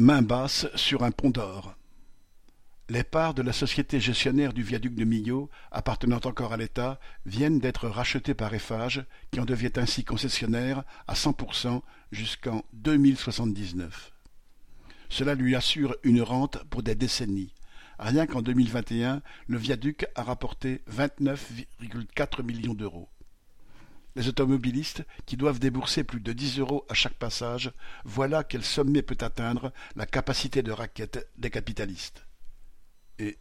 Main basse sur un pont d'or. Les parts de la société gestionnaire du viaduc de Millau, appartenant encore à l'État, viennent d'être rachetées par Eiffage, qui en devient ainsi concessionnaire à 100% jusqu'en 2079. Cela lui assure une rente pour des décennies. Rien qu'en 2021, le viaduc a rapporté 29,4 millions d'euros. Les automobilistes, qui doivent débourser plus de dix euros à chaque passage, voilà quel sommet peut atteindre la capacité de raquette des capitalistes. Et